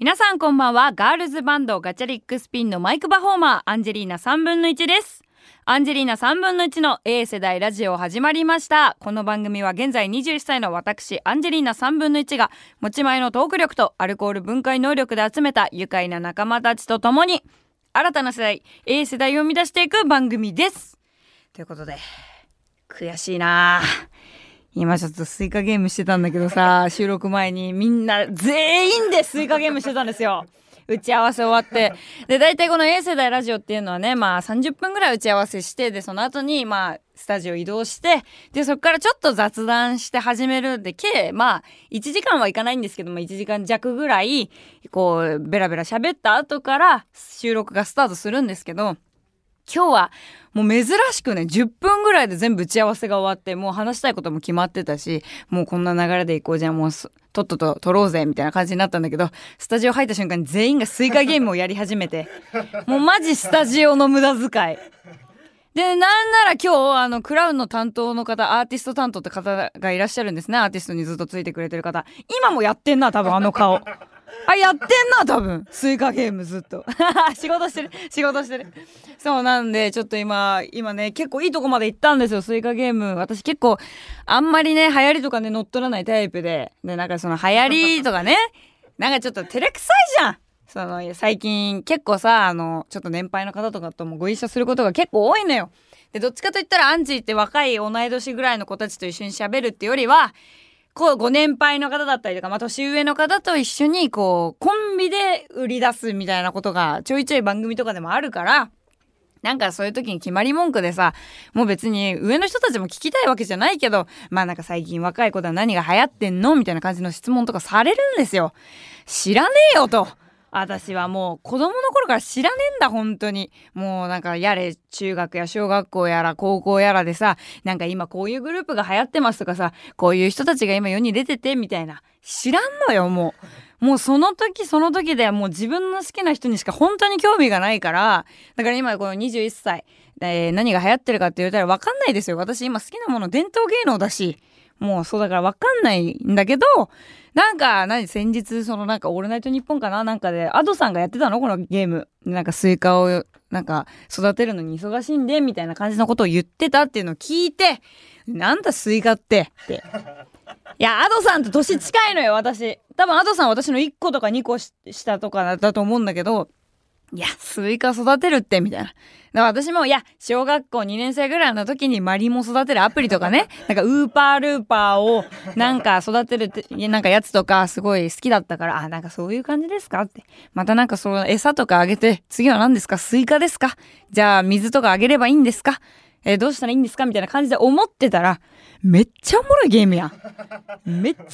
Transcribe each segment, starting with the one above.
皆さんこんばんは。ガールズバンドガチャリックスピンのマイクパフォーマーアンジェリーナ3分の1です。アンジェリーナ3分の1の A 世代ラジオ始まりました。この番組は現在21歳の私アンジェリーナ3分の1が持ち前のトーク力とアルコール分解能力で集めた愉快な仲間たちと共に新たな世代 A 世代を生み出していく番組です。ということで悔しいな。ぁ今ちょっとスイカゲームしてたんだけどさ 収録前にみんな全員でスイカゲームしてたんですよ。打ち合わせ終わって。で大体この A 世代ラジオっていうのはねまあ30分ぐらい打ち合わせしてでその後にまあスタジオ移動してでそこからちょっと雑談して始める。で計まあ1時間はいかないんですけども1時間弱ぐらいこうベラベラ喋った後から収録がスタートするんですけど今日はもう珍しくね10分ぐらいで全部打ち合わせが終わってもう話したいことも決まってたしもうこんな流れでいこうじゃあもうとっとと撮ろうぜみたいな感じになったんだけどスタジオ入った瞬間に全員がスイカゲームをやり始めてもうマジスタジオの無駄遣い。で、なんなら今日、あの、クラウンの担当の方、アーティスト担当って方がいらっしゃるんですね。アーティストにずっとついてくれてる方。今もやってんな、多分あの顔。あ、やってんな、多分。スイカゲームずっと。仕事してる。仕事してる。そうなんで、ちょっと今、今ね、結構いいとこまで行ったんですよ、スイカゲーム。私結構、あんまりね、流行りとかね、乗っ取らないタイプで。で、なんかその流行りとかね、なんかちょっと照れくさいじゃんその、最近結構さ、あの、ちょっと年配の方とかともご一緒することが結構多いのよ。で、どっちかといったらアンジーって若い同い年ぐらいの子たちと一緒に喋るってよりは、こう、ご年配の方だったりとか、まあ、年上の方と一緒に、こう、コンビで売り出すみたいなことがちょいちょい番組とかでもあるから、なんかそういう時に決まり文句でさ、もう別に上の人たちも聞きたいわけじゃないけど、まあなんか最近若い子では何が流行ってんの？みたいな感じの質問とかされるんですよ。知らねえよと。私はもう子供の頃から知らねえんだ、本当に。もうなんかやれ中学や小学校やら高校やらでさ、なんか今こういうグループが流行ってますとかさ、こういう人たちが今世に出ててみたいな。知らんのよ、もう。もうその時その時ではもう自分の好きな人にしか本当に興味がないから、だから今この21歳、え、何が流行ってるかって言われたらわかんないですよ。私今好きなもの伝統芸能だし、もうそうだからわかんないんだけど、なんか、何、先日、そのなんか、オールナイトニッポンかななんかで、アドさんがやってたの？このゲーム。なんか、スイカを、なんか、育てるのに忙しいんで、みたいな感じのことを言ってたっていうのを聞いて、なんだスイカって、って。いや、アドさんと年近いのよ、私。多分、アドさん私の1個とか2個下とかだと思うんだけど、いや、スイカ育てるって、みたいな。だから私も、いや、小学校2年生ぐらいの時にマリモ育てるアプリとかね、なんかウーパールーパーをなんか育てるって、なんかやつとかすごい好きだったから、あ、なんかそういう感じですかって。またなんかその餌とかあげて、次は何ですか？スイカですか？じゃあ水とかあげればいいんですか？えー、どうしたらいいんですか？みたいな感じで思ってたら、めっちゃおもろいゲームやん。めっちゃ沼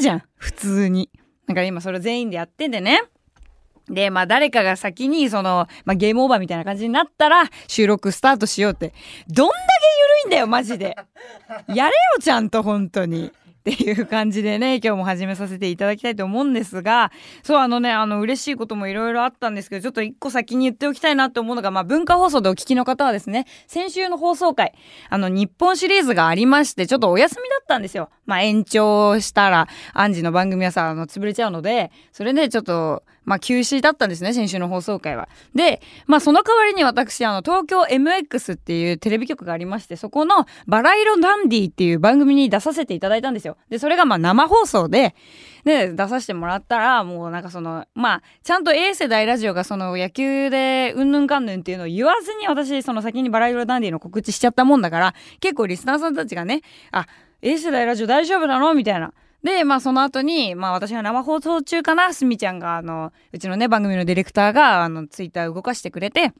じゃん。普通に。だから今それ全員でやってんでね。で、まあ誰かが先にその、まあゲームオーバーみたいな感じになったら収録スタートしようって。どんだけ緩いんだよ、マジで。やれよ、ちゃんと、本当に。っていう感じでね、今日も始めさせていただきたいと思うんですが、そう、あのね、あの、嬉しいこともいろいろあったんですけど、ちょっと一個先に言っておきたいなって思うのが、まあ、文化放送でお聞きの方はですね、先週の放送回、あの、日本シリーズがありまして、ちょっとお休みだったんですよ。まあ、延長したら、アンジの番組はさ、あの、潰れちゃうので、それでちょっと、まあ、休止だったんですね、先週の放送回は。で、まあ、その代わりに私、あの、東京 MX っていうテレビ局がありまして、そこのバラ色ダンディっていう番組に出させていただいたんですよ。で、それがまあ生放送で、で、出させてもらったら、もうなんかその、まあ、ちゃんと A 世代ラジオがその野球でうんぬんかんぬんっていうのを言わずに私、その先にバラ色ダンディの告知しちゃったもんだから、結構リスナーさんたちがね、あ、A 世代ラジオ大丈夫なの？みたいな。で、まあその後に、まあ私が生放送中かな、すみちゃんが、あの、うちのね、番組のディレクターが、あの、ツイッター動かしてくれて、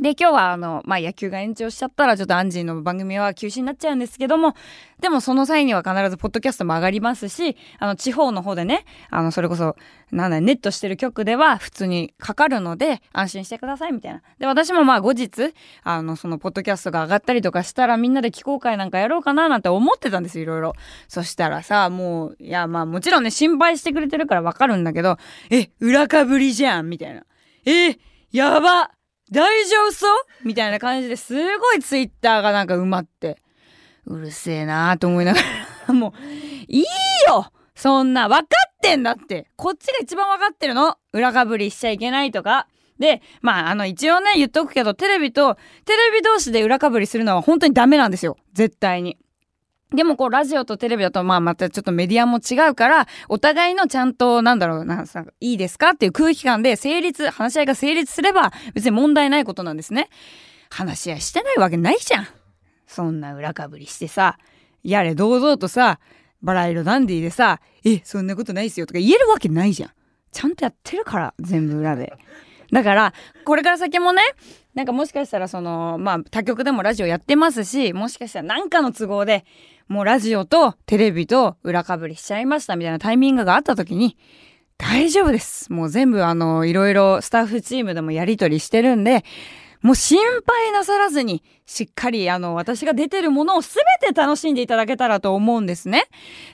で、今日はあの、まあ、野球が延長しちゃったら、ちょっとアンジーの番組は休止になっちゃうんですけども、でもその際には必ずポッドキャストも上がりますし、あの、地方の方でね、あの、それこそ、なんだ、ネットしてる曲では普通にかかるので、安心してください、みたいな。で、私もまあ後日、あの、その、ポッドキャストが上がったりとかしたら、みんなで聞こう会なんかやろうかな、なんて思ってたんですよ、いろいろ。そしたらさ、もう、いや、まあ、もちろんね、心配してくれてるからわかるんだけど、え、裏かぶりじゃん、みたいな。え、やば大丈夫そう？みたいな感じですごいツイッターがなんか埋まって、うるせえなーと思いながら。もう、いいよ！そんな、分かってんだって。こっちが一番分かってるの？裏かぶりしちゃいけないとか。で、まあ、あの、一応ね、言っとくけど、テレビと、テレビ同士で裏かぶりするのは本当にダメなんですよ。絶対に。でもこうラジオとテレビだとまあまたちょっとメディアも違うからお互いのちゃんとなんだろうなさいいですかっていう空気感で成立話し合いが成立すれば別に問題ないことなんですね。話し合いしてないわけないじゃん。そんな裏かぶりしてさやれ堂々とさバラ色ダンディーでさえそんなことないっすよとか言えるわけないじゃん。ちゃんとやってるから全部裏で。だからこれから先もねなんかもしかしたらそのまあ他局でもラジオやってますしもしかしたらなんかの都合でもうラジオとテレビと裏かぶりしちゃいましたみたいなタイミングがあった時に大丈夫です。もう全部あのいろいろスタッフチームでもやりとりしてるんでもう心配なさらずにしっかりあの私が出てるものを全て楽しんでいただけたらと思うんですね。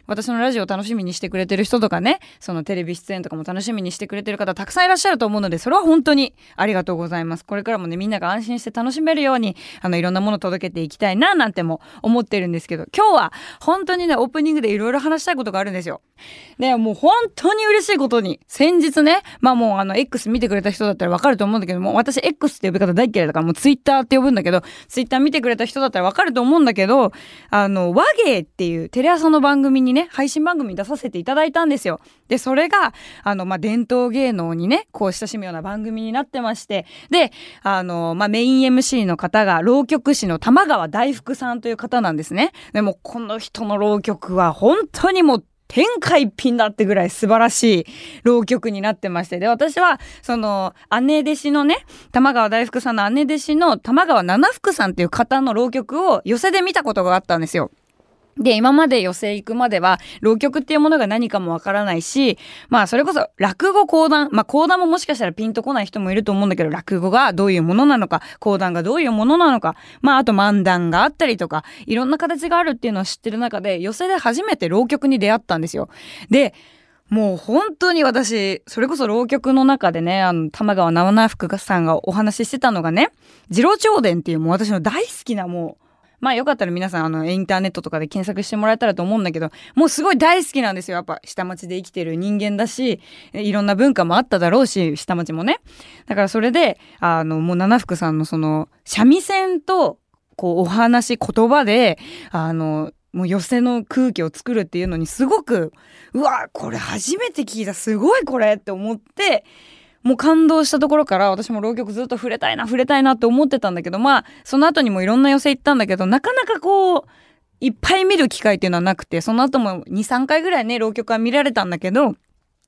私のラジオを楽しみにしてくれてる人とかね、そのテレビ出演とかも楽しみにしてくれてる方たくさんいらっしゃると思うので、それは本当にありがとうございます。これからもね、みんなが安心して楽しめるように、あのいろんなものを届けていきたいななんても思ってるんですけど、今日は本当にね、オープニングでいろいろ話したいことがあるんですよ。で、もう本当に嬉しいことに、先日ね、まあもうあの X 見てくれた人だったらわかると思うんだけども、私 X って呼び方大嫌いだからもう Twitter って呼ぶんだけど、Twitter 見てくれた人だったらわかると思うんだけど、あの、和芸っていうテレ朝の番組にね、配信番組に出させていただいたんですよ。で、それが、あの、まあ、伝統芸能にね、こう親しむような番組になってまして、で、あの、まあ、メイン MC の方が、浪曲師の玉川大福さんという方なんですね。でも、この人の浪曲は本当にもう天下一品だってぐらい素晴らしい浪曲になってまして。で、私は、その、姉弟子のね、玉川大福さんの姉弟子の玉川七福さんっていう方の浪曲を寄せで見たことがあったんですよ。で、今まで寄席行くまでは、浪曲っていうものが何かもわからないし、まあ、それこそ、落語講談、まあ、講談ももしかしたらピンとこない人もいると思うんだけど、落語がどういうものなのか、講談がどういうものなのか、まあ、あと漫談があったりとか、いろんな形があるっていうのを知ってる中で、寄席で初めて浪曲に出会ったんですよ。で、もう本当に私、それこそ浪曲の中でね、あの、玉川直福さんがお話ししてたのがね、次郎長伝っていうもう私の大好きなもう、まあよかったら皆さんあのインターネットとかで検索してもらえたらと思うんだけど、もうすごい大好きなんですよ。やっぱ下町で生きてる人間だし、いろんな文化もあっただろうし、下町もね。だからそれで、あの、もう七福さんのその三味線とこうお話、言葉で、あの、もう寄せの空気を作るっていうのにすごく、うわ、これ初めて聞いた、すごいこれって思って、もう感動したところから私も浪曲ずっと触れたいな触れたいなって思ってたんだけどまあその後にもいろんな寄せ行ったんだけどなかなかこういっぱい見る機会っていうのはなくてその後も23回ぐらいね浪曲は見られたんだけど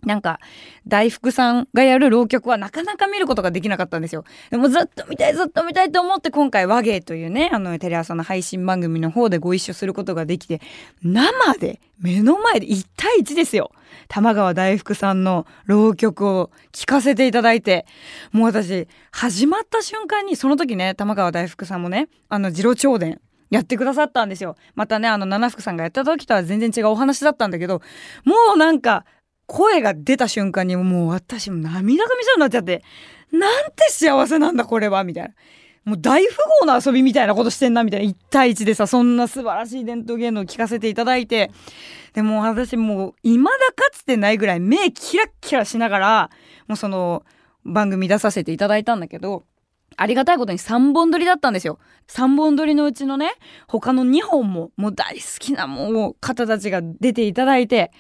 なんか、大福さんがやる浪曲はなかなか見ることができなかったんですよ。でもずっと見たいずっと見たいと思って今回和芸というね、あのテレ朝の配信番組の方でご一緒することができて、生で、目の前で1対1ですよ。玉川大福さんの浪曲を聴かせていただいて、もう私、始まった瞬間に、その時ね、玉川大福さんもね、あの、次郎長伝、やってくださったんですよ。またね、あの、七福さんがやった時とは全然違うお話だったんだけど、もうなんか、声が出た瞬間にもう私も涙が見そうになっちゃって、なんて幸せなんだこれはみたいな。もう大富豪の遊びみたいなことしてんなみたいな1対1でさそんな素晴らしい伝統芸能を聞かせていただいてでも私もう未だかつてないぐらい目キラッキラしながらもうその番組出させていただいたんだけどありがたいことに3本撮りだったんですよ。3本撮りのうちのね他の2本ももう大好きなもう方たちが出ていただいて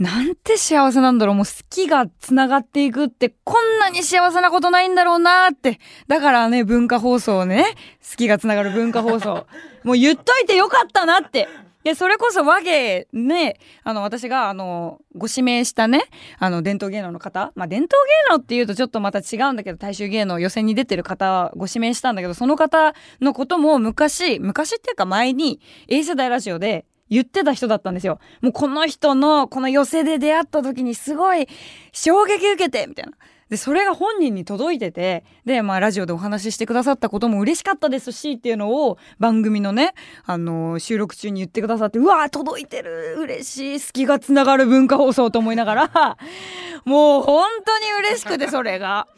なんて幸せなんだろう。もう好きが繋がっていくってこんなに幸せなことないんだろうなって。だからね、文化放送ね。好きが繋がる文化放送。もう言っといてよかったなって。で、それこそ和芸ね、あの、私が、あの、ご指名したね、あの、伝統芸能の方、まあ、伝統芸能っていうとちょっとまた違うんだけど、大衆芸能予選に出てる方、ご指名したんだけど、その方のことも昔、昔っていうか前に、A 世代ラジオで、言ってた人だったんですよ。もうこの人のこの寄せで出会った時にすごい衝撃受けてみたいな。で、それが本人に届いてて、で、まあ、ラジオでお話ししてくださったことも嬉しかったですし、っていうのを番組のね、あのー、収録中に言ってくださって、うわー届いてる嬉しい隙がつながる文化放送と思いながら、もう本当に嬉しくて、それが。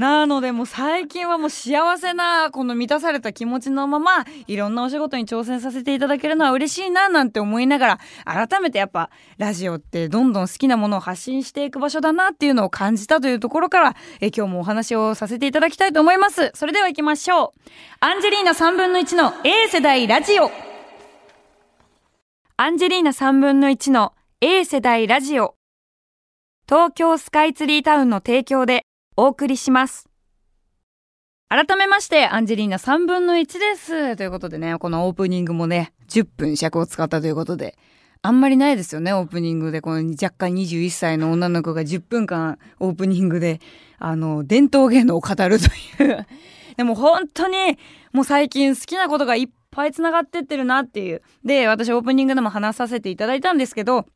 なのでもう最近はもう幸せなこの満たされた気持ちのままいろんなお仕事に挑戦させていただけるのは嬉しいななんて思いながら改めてやっぱラジオってどんどん好きなものを発信していく場所だなっていうのを感じたというところからえ今日もお話をさせていただきたいと思います。それでは行きましょう。アンジェリーナ3分の1の A 世代ラジオ。アンジェリーナ3分の1の A 世代ラジオ。東京スカイツリータウンの提供でお送りします。改めまして、アンジェリーナ3分の1です。ということでね、このオープニングもね、10分尺を使ったということで、あんまりないですよね、オープニングで。この若干21歳の女の子が10分間オープニングで、あの、伝統芸能を語るという でも本当に、もう最近好きなことがいっぱい繋がってってるなっていう。で、私オープニングでも話させていただいたんですけど、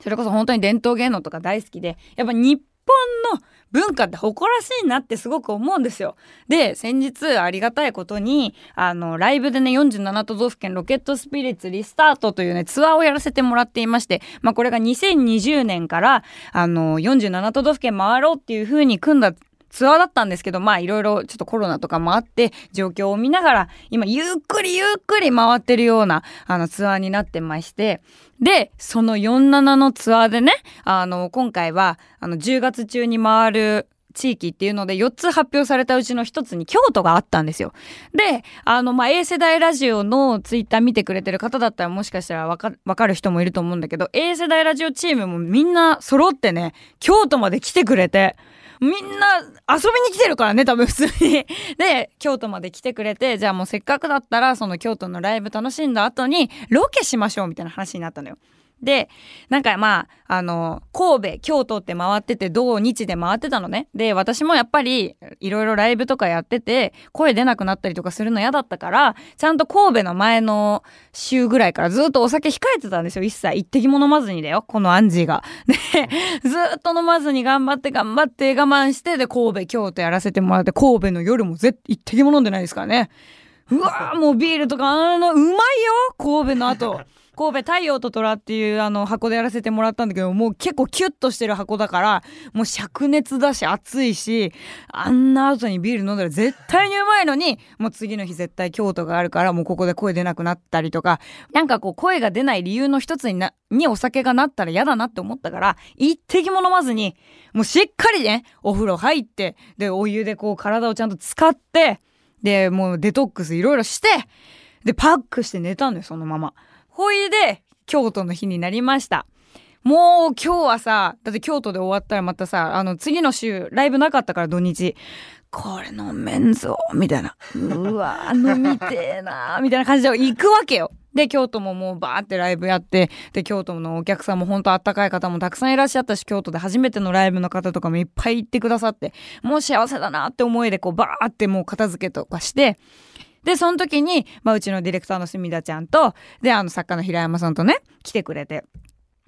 それこそ本当に伝統芸能とか大好きで、やっぱ日本の文化って誇らしいなってすごく思うんですよ。で、先日ありがたいことに、あの、ライブでね、47都道府県ロケットスピリッツリスタートというね、ツアーをやらせてもらっていまして、まあこれが2020年から、あの、47都道府県回ろうっていう風に組んだツアーだったんですけど、まあいろいろちょっとコロナとかもあって、状況を見ながら、今ゆっくりゆっくり回ってるような、あのツアーになってまして、で、その47のツアーでね、あの、今回は、あの、10月中に回る地域っていうので4つ発表されたうちの1つに京都があったんですよ。で、あの、まあ、A 世代ラジオのツイッター見てくれてる方だったらもしかしたらわかわかる人もいると思うんだけど、A 世代ラジオチームもみんな揃ってね、京都まで来てくれて、みんな遊びに来てるからね、多分普通に。で、京都まで来てくれて、じゃあもうせっかくだったら、その京都のライブ楽しんだ後に、ロケしましょうみたいな話になったのよ。で、なんかまあ、あの、神戸、京都って回ってて、土日で回ってたのね。で、私もやっぱり、いろいろライブとかやってて、声出なくなったりとかするの嫌だったから、ちゃんと神戸の前の週ぐらいからずっとお酒控えてたんですよ。一切一滴も飲まずにだよ。このアンジーが。で、ずっと飲まずに頑張って頑張って我慢して、で、神戸、京都やらせてもらって、神戸の夜も絶一滴も飲んでないですからね。うわーもうビールとか、あの、うまいよ神戸の後。神戸太陽と虎っていうあの箱でやらせてもらったんだけど、もう結構キュッとしてる箱だから、もう灼熱だし暑いし、あんな後にビール飲んだら絶対にうまいのに、もう次の日絶対京都があるから、もうここで声出なくなったりとか、なんかこう声が出ない理由の一つにな、にお酒がなったら嫌だなって思ったから、一滴も飲まずに、もうしっかりね、お風呂入って、で、お湯でこう体をちゃんと使って、で、もうデトックスいろいろして、で、パックして寝たんだよ、そのまま。ほいで、京都の日になりました。もう今日はさ、だって京都で終わったらまたさ、あの次の週ライブなかったから土日。これ飲めんぞ、みたいな。うわ飲みてえな、みたいな感じで行くわけよ。で、京都ももうバーってライブやって、で、京都のお客さんも本当あったかい方もたくさんいらっしゃったし、京都で初めてのライブの方とかもいっぱい行ってくださって、もう幸せだなって思いでこうバーってもう片付けとかして、で、その時に、まあ、うちのディレクターのすみだちゃんと、で、あの、作家の平山さんとね、来てくれて。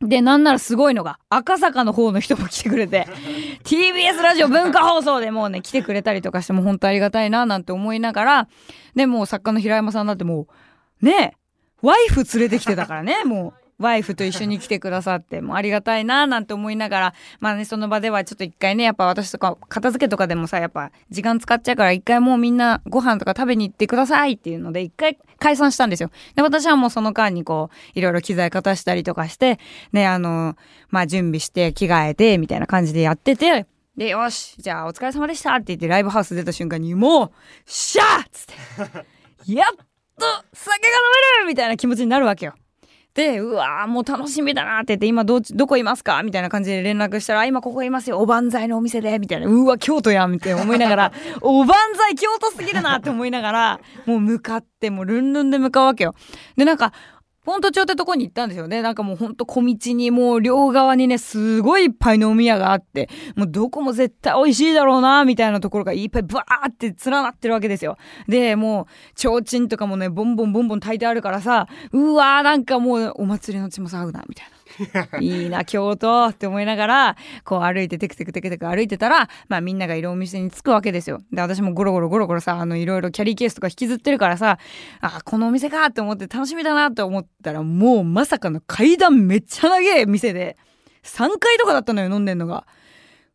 で、なんならすごいのが、赤坂の方の人も来てくれて、TBS ラジオ文化放送でもうね、来てくれたりとかしても本当ありがたいな、なんて思いながら、で、もう作家の平山さんだってもう、ねワイフ連れてきてたからね、もう。ワイフと一緒に来てくださって、もうありがたいななんて思いながら、まあね、その場ではちょっと一回ね、やっぱ私とか片付けとかでもさ、やっぱ時間使っちゃうから一回もうみんなご飯とか食べに行ってくださいっていうので一回解散したんですよ。で、私はもうその間にこう、いろいろ機材片したりとかして、ね、あの、まあ準備して着替えて、みたいな感じでやってて、で、よし、じゃあお疲れ様でしたって言ってライブハウス出た瞬間にもう、シャーっつって、やっと酒が飲めるみたいな気持ちになるわけよ。で、うわーもう楽しみだなって言って、今ど、どこいますか？みたいな感じで連絡したら、今ここいますよ、おばんざいのお店で、みたいな、うわ、京都やん、って思いながら、おばんざい京都すぎるなって思いながら、もう向かって、もうルンルンで向かうわけよ。で、なんか、フォント町ってとこに行ったんですよね。なんかもうほんと小道にもう両側にね、すごいいっぱい飲み屋があって、もうどこも絶対美味しいだろうな、みたいなところがいっぱいバーって連なってるわけですよ。で、もう、提灯とかもね、ボンボンボンボン炊いてあるからさ、うわーなんかもうお祭りの血も騒ぐな、みたいな。いいな、京都って思いながら、こう歩いてテクテクテクテク歩いてたら、まあみんながいるお店に着くわけですよ。で、私もゴロゴロゴロゴロさ、あの、いろいろキャリーケースとか引きずってるからさ、あ、このお店かって思って楽しみだなって思ったら、もうまさかの階段めっちゃ長え店で、3階とかだったのよ、飲んでんのが。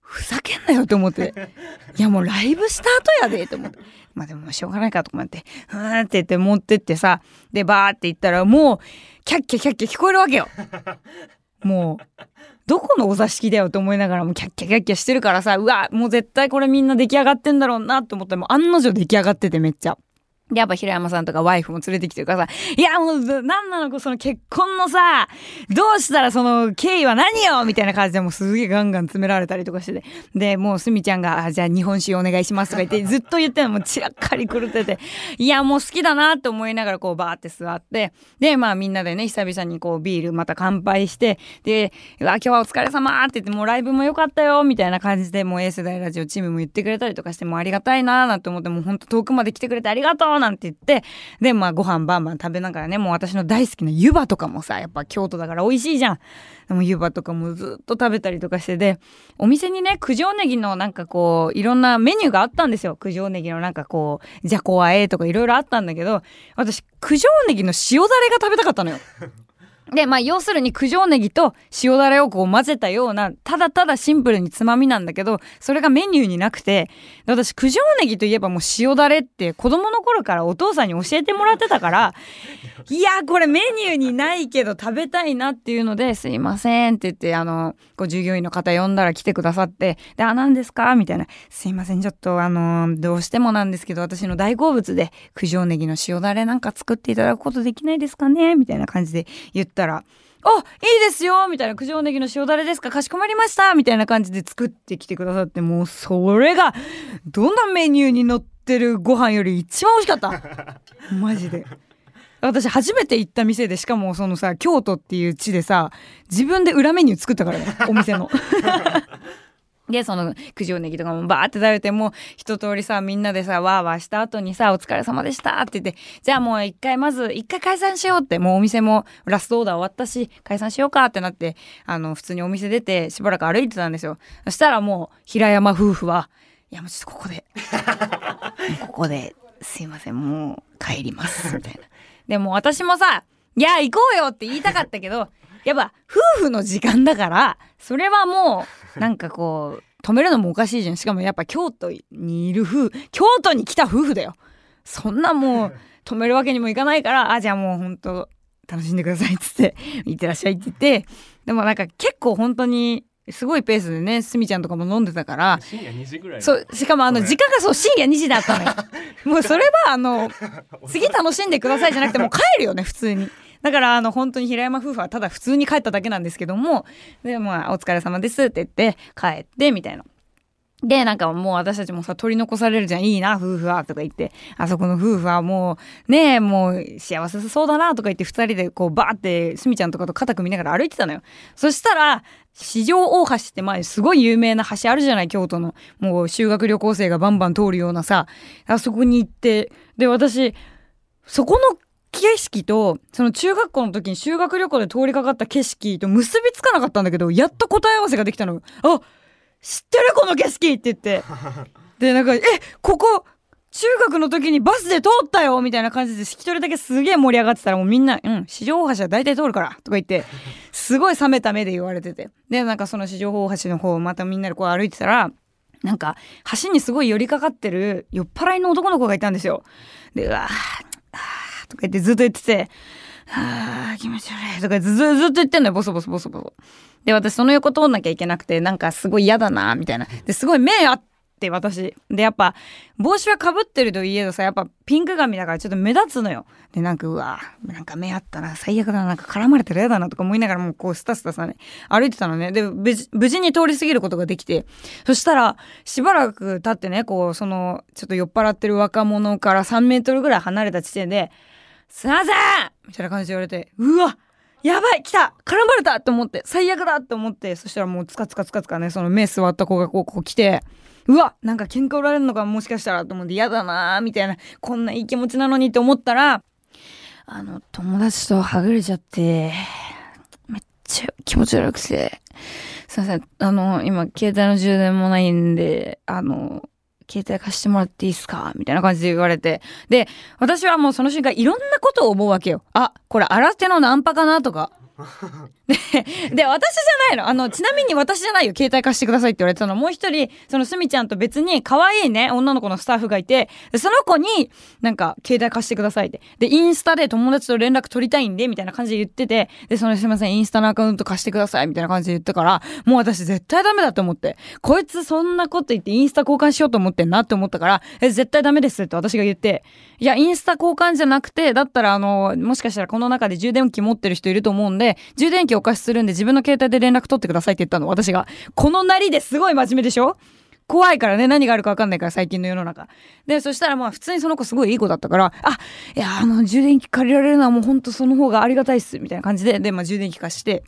ふざけんなよって思って。いやもうライブスタートやでと思って。まあでもしょうがないかとか思って。ふーんって言って持ってってさ。でバーって言ったらもうキャッキャキャッキャ聞こえるわけよ。もうどこのお座敷だよと思いながらもキャッキャキャッキャしてるからさ。うわもう絶対これみんな出来上がってんだろうなと思った。らもう案の定出来上がっててめっちゃ。やっぱ平山さんとかワイフも連れてきてるからさ、いやもう、なんなのその結婚のさ、どうしたらその経緯は何よみたいな感じでもうすげえガンガン詰められたりとかしてて。で、もうすみちゃんが、あ、じゃあ日本酒お願いしますとか言って、ずっと言ってんのもう散らっかり狂ってて、いやもう好きだなって思いながらこうバーって座って、で、まあみんなでね、久々にこうビールまた乾杯して、で、わ、今日はお疲れ様って言って、もうライブも良かったよみたいな感じで、もう A 世代ラジオチームも言ってくれたりとかして、もうありがたいなーなんて思って、もうほんと遠くまで来てくれてありがとうなんて言って、で、まあご飯バンバン食べながらね、もう私の大好きな湯葉とかもさ、やっぱ京都だから美味しいじゃん。でも湯葉とかもずっと食べたりとかしてで、お店にね、九条ネギのなんかこう、いろんなメニューがあったんですよ。九条ネギのなんかこう、じゃこあえとかいろいろあったんだけど、私、九条ネギの塩だれが食べたかったのよ。で、まあ、要するに九条ネギと塩だれをこう混ぜたような、ただただシンプルにつまみなんだけど、それがメニューになくて、私九条ネギといえばもう塩だれって子供の頃からお父さんに教えてもらってたから、いや、これメニューにないけど食べたいなっていうので、すいませんって言って、あの、こう従業員の方呼んだら来てくださって、で、あ、何ですか？みたいな。すいません、ちょっとあの、どうしてもなんですけど、私の大好物で九条ネギの塩だれなんか作っていただくことできないですかね？みたいな感じで言ったら、あいいですよ！みたいな九条ネギの塩だれですかかしこまりました！みたいな感じで作ってきてくださってもうそれがどんなメニューに載ってるご飯より一番美味しかった。マジで。私初めて行った店でしかもそのさ京都っていう地でさ自分で裏メニュー作ったからねお店の で、その九条ネギとかもバーって食べて、もう一通りさ、みんなでさ、わーわーした後にさ、お疲れ様でしたって言って、じゃあもう一回まず、一回解散しようって、もうお店もラストオーダー終わったし、解散しようかってなって、あの、普通にお店出てしばらく歩いてたんですよ。そしたらもう、平山夫婦は、いやもうちょっとここで、ここで、すいません、もう帰ります、みたいな。でも私もさ、いや、行こうよって言いたかったけど、やっぱ夫婦の時間だからそれはもう なんかこう止めるのもおかしいじゃん。しかもやっぱ京都にいる夫婦京都に来た夫婦だよ。そんなもう 止めるわけにもいかないからあじゃあもうほんと楽しんでくださいっつって「いってらっしゃい」って言って。でもなんか結構本当にすごいペースでねすみちゃんとかも飲んでたから深夜2時ぐらいそうしかもあの時間がそう深夜2時だったのよ。もうそれはあの次楽しんでくださいじゃなくてもう帰るよね普通にだからあの本当に平山夫婦はただ普通に帰っただけなんですけどもでまあお疲れ様ですって言って帰ってみたいな。で、なんかもう私たちもさ、取り残されるじゃん。いいな、夫婦は。とか言って、あそこの夫婦はもう、ねえ、もう幸せそうだな、とか言って二人でこうバーって、すみちゃんとかと肩組みながら歩いてたのよ。そしたら、四条大橋って前すごい有名な橋あるじゃない、京都の。もう修学旅行生がバンバン通るようなさ、あそこに行って、で、私、そこの景色と、その中学校の時に修学旅行で通りかかった景色と結びつかなかったんだけど、やっと答え合わせができたの。あ知ってるこの景色って言って。で、なんか、え、ここ、中学の時にバスで通ったよみたいな感じで、一人だけすげえ盛り上がってたらもうみんな、うん、四条大橋は大体通るからとか言って、すごい冷めた目で言われてて。で、なんかその四条大橋の方をまたみんなでこう歩いてたら、なんか、橋にすごい寄りかかってる酔っ払いの男の子がいたんですよ。で、うわー、とか言ってずっと言ってて、はあ、気持ち悪いとかずずっと言ってんのよ、ボソボソボソボソ。で、私その横通んなきゃいけなくて、なんかすごい嫌だな、みたいな。で、すごい目あって、私。で、やっぱ、帽子はかぶってるといえどさ、やっぱピンク髪だからちょっと目立つのよ。で、なんか、うわなんか目あったな、最悪だな、なんか絡まれてる嫌だなとか思いながらもうこうスタスタさね、歩いてたのね。で、無事に通り過ぎることができて、そしたら、しばらく経ってね、こう、その、ちょっと酔っ払ってる若者から3メートルぐらい離れた地点で、すいませんみたいな感じで言われて、うわやばい来た絡まれたって思って、最悪だって思って、そしたらもうつかつかつかつかね、その目座った子がこう、こう来て、うわなんか喧嘩売られるのかもしかしたらと思って嫌だなーみたいな、こんないい気持ちなのにって思ったら、あの、友達とはぐれちゃって、めっちゃ気持ち悪くて、すいません、あの、今、携帯の充電もないんで、あの、携帯貸してもらっていいっすか？みたいな感じで言われて。で、私はもうその瞬間いろんなことを思うわけよ。あ、これ新手のナンパかな？とか。でで私じゃないの。あのちなみに私じゃないよ。携帯貸してくださいって言われてたの。もう一人そのすみちゃんと別に可愛いね女の子のスタッフがいてその子になんか携帯貸してくださいって。でインスタで友達と連絡取りたいんでみたいな感じで言っててでそのすいませんインスタのアカウント貸してくださいみたいな感じで言ったからもう私絶対ダメだと思って。こいつそんなこと言ってインスタ交換しようと思ってんなって思ったからえ絶対ダメですって私が言って。いやインスタ交換じゃなくてだったらあのもしかしたらこの中で充電器持ってる人いると思うんでで充電器お貸しするんで自分の携帯で連絡取ってくださいって言ったの私が。このなりですごい真面目でしょ？怖いからね、何があるか分かんないから、最近の世の中。で、そしたらまあ、普通にその子すごいいい子だったから、あ、いや、あの、充電器借りられるのはもうほんとその方がありがたいっす、みたいな感じで、で、まあ、充電器貸して、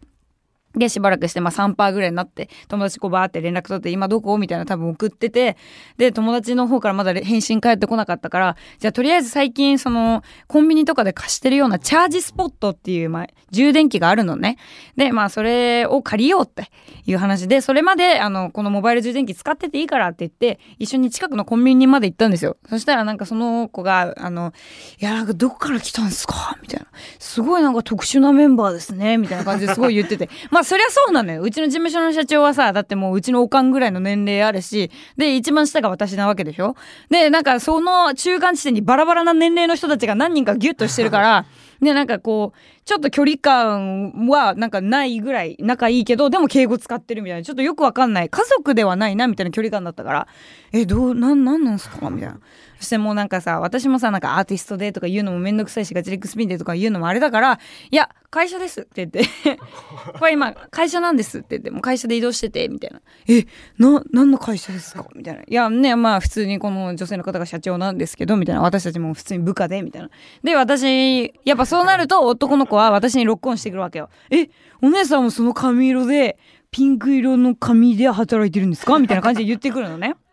で、しばらくして、まあ3%ぐらいになって、友達こうバーって連絡取って、今どこ？みたいな多分送ってて、で、友達の方からまだ返信返ってこなかったから、じゃあとりあえず最近、その、コンビニとかで貸してるようなチャージスポットっていう、まあ、充電器があるのね。で、まあ、それを借りようっていう話で、それまで、あの、このモバイル充電器使ってていいからって言って、一緒に近くのコンビニまで行ったんですよ。そしたらなんかその子が、あの、いや、なんかどこから来たんですか？みたいな。すごいなんか特殊なメンバーですね。みたいな感じですごい言ってて。まあ、そりゃそうなのよ。うちの事務所の社長はさ、だってもううちのおかんぐらいの年齢あるし、で、一番下が私なわけでしょ？で、なんかその中間地点にバラバラな年齢の人たちが何人かギュッとしてるから、で、なんかこう、ちょっと距離感はなんかないぐらい仲いいけど、でも敬語使ってるみたいな、ちょっとよくわかんない。家族ではないな、みたいな距離感だったから、え、どう、なん、なんなんすか？みたいな。そしてもうなんかさ、私もさ、なんかアーティストでとか言うのもめんどくさいし、ガチリックスピンでとか言うのもあれだから、いや、会社ですって言って これ今、会社なんですって言って、もう会社で移動してて、みたいな。え、な、何の会社ですか？みたいな。いや、ね、まあ普通にこの女性の方が社長なんですけど、みたいな。私たちも普通に部下で、みたいな。で、私、やっぱそうなると男の子は私にロックオンしてくるわけよ。え、お姉さんもその髪色で、ピンク色の髪で働いてるんですか？みたいな感じで言ってくるのね。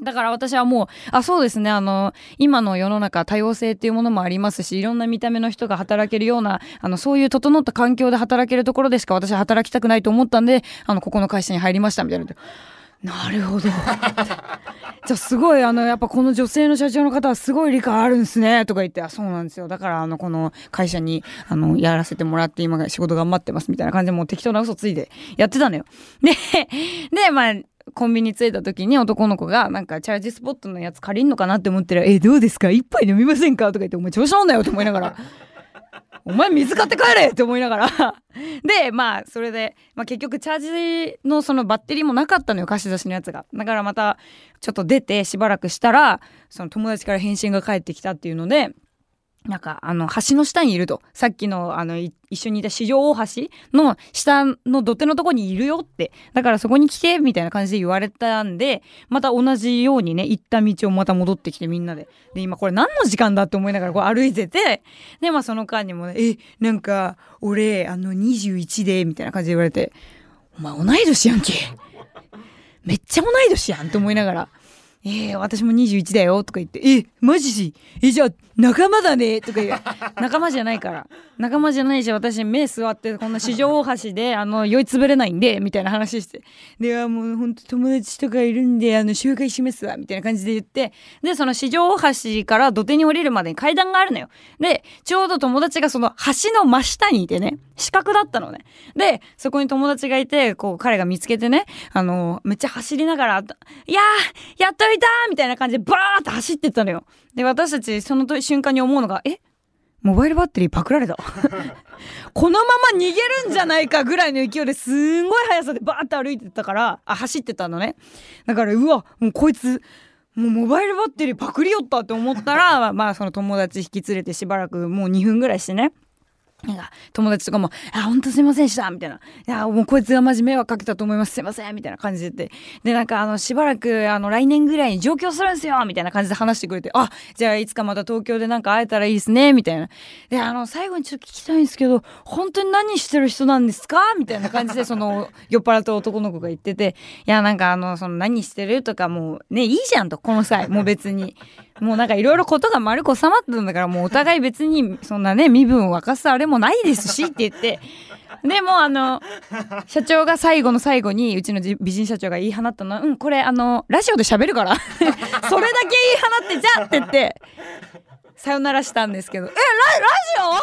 だから私はもう、あ、そうですね、あの、今の世の中多様性っていうものもありますし、いろんな見た目の人が働けるような、あの、そういう整った環境で働けるところでしか私は働きたくないと思ったんで、あの、ここの会社に入りましたみたいな。なるほど。じゃあすごい、あの、やっぱこの女性の社長の方はすごい理解あるんですね、とか言って、あ、そうなんですよ。だから、あの、この会社に、あの、やらせてもらって今仕事頑張ってますみたいな感じでもう適当な嘘ついてやってたのよ。で、で、まあ、コンビニ着いた時に男の子がなんかチャージスポットのやつ借りんのかなって思ってら「えどうですか？一杯飲みませんか?」とか言って「お前調子乗んなよ」と思いながら「お前水買って帰れ!」って思いながら でまあそれで、まあ、結局チャージのそのバッテリーもなかったのよ貸し出しのやつがだからまたちょっと出てしばらくしたらその友達から返信が返ってきたっていうのでなんか、あの、橋の下にいると。さっきの、あの、一緒にいた四条大橋の下の土手のとこにいるよって。だからそこに来て、みたいな感じで言われたんで、また同じようにね、行った道をまた戻ってきてみんなで。で、今これ何の時間だって思いながらこう歩いてて、で、まあその間にもね、え、なんか、俺、あの、21で、みたいな感じで言われて、お前同い年やんけ。めっちゃ同い年やんって思いながら。えー、私も21だよとか言って、え、マジ？し、え、じゃあ仲間だねとか言う。仲間じゃないから。仲間じゃないし、私目座ってこんな四条大橋で、あの、酔いつぶれないんで、みたいな話して。で、はもうほんと友達とかいるんで、あの、紹介しますわ、みたいな感じで言って、で、その四条大橋から土手に降りるまでに階段があるのよ。で、ちょうど友達がその橋の真下にいてね、四角だったのね。で、そこに友達がいて、こう、彼が見つけてね、あの、めっちゃ走りながら、いやー、やっといたみたいな感じでバーって走ってったのよ。で、私たちその瞬間に思うのが、え？モバイルバッテリーパクられた？このまま逃げるんじゃないかぐらいの勢いですんごい速さでバーって歩いてたから、あ、走ってたのね。だから、うわ、もうこいつ、もうモバイルバッテリーパクりよったって思ったら、まあその友達引き連れてしばらくもう2分ぐらいしてね。なんか友達とかも「あ本当すいませんでした」みたいな「いやもうこいつがマジ迷惑かけたと思います。すいません」みたいな感じで。言ってでなんかあのしばらくあの来年ぐらいに上京するんですよみたいな感じで話してくれて「あじゃあいつかまた東京でなんか会えたらいいですね」みたいな。であの最後にちょっと聞きたいんですけど本当に何してる人なんですか？みたいな感じでその酔っ払った男の子が言ってて「いやなんかあのその何してる?」とかもうねいいじゃんとこの際もう別に。もうなんかいろいろことが丸く収まってたんだからもうお互い別にそんなね身分を沸かすあれもないですしって言って。でもあの社長が最後の最後にうちの美人社長が言い放ったのは「うんこれあのラジオで喋るから。それだけ言い放ってじゃあ」って言って。さよならしたんですけど「えララ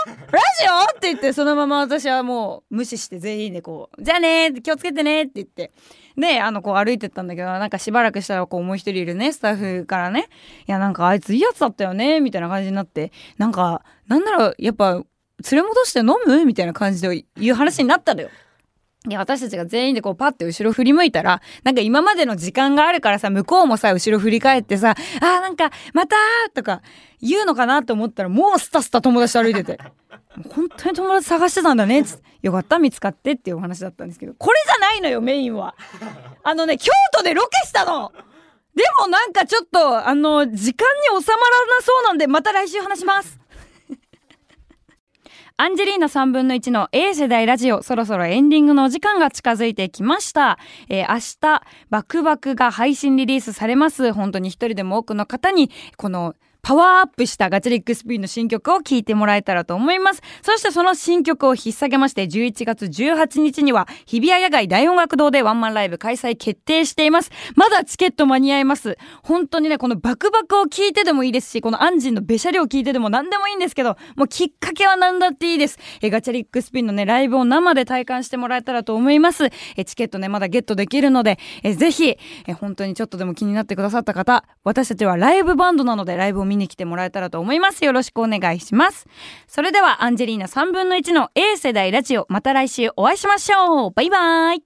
ジオ？ラジオ?」って言ってそのまま私はもう無視して全員でこう「じゃあね気をつけてね」って言ってであのこう歩いてったんだけどなんかしばらくしたらこうもう一人いるねスタッフからね「いやなんかあいついいやつだったよね」みたいな感じになって。なんかなんならやっぱ連れ戻して飲む？みたいな感じで言う話になったのよ。で、私たちが全員でこうパッて後ろ振り向いたら、なんか今までの時間があるからさ、向こうもさ、後ろ振り返ってさ、あーなんか、またとか言うのかなと思ったら、もうスタスタ友達歩いてて。本当に友達探してたんだねっ。よかった見つかってっていうお話だったんですけど、これじゃないのよ、メインは。あのね、京都でロケしたのでもなんかちょっと、あの、時間に収まらなそうなんで、また来週話します。アンジェリーナ3分の1の A 世代ラジオ、そろそろエンディングのお時間が近づいてきました。えー、明日、バクバクが配信リリースされます。本当に一人でも多くの方に、このパワーアップしたガチャリックスピンの新曲を聴いてもらえたらと思います。そしてその新曲を引っ提げまして、11月18日には日比谷野外大音楽堂でワンマンライブ開催決定しています。まだチケット間に合います。本当にね、このバクバクを聴いてでもいいですし、このアンジンのべしゃりを聴いてでも何でもいいんですけど、もうきっかけは何だっていいです。えガチャリックスピンのね、ライブを生で体感してもらえたらと思います。えチケットね、まだゲットできるので、えぜひ、え本当にちょっとでも気になってくださった方、私たちはライブバンドなのでライブを見見に来てもらえたらとと思います。よろしくお願いします。それではアンジェリーナ3分の1の A 世代ラジオ、また来週お会いしましょう。バイバイ。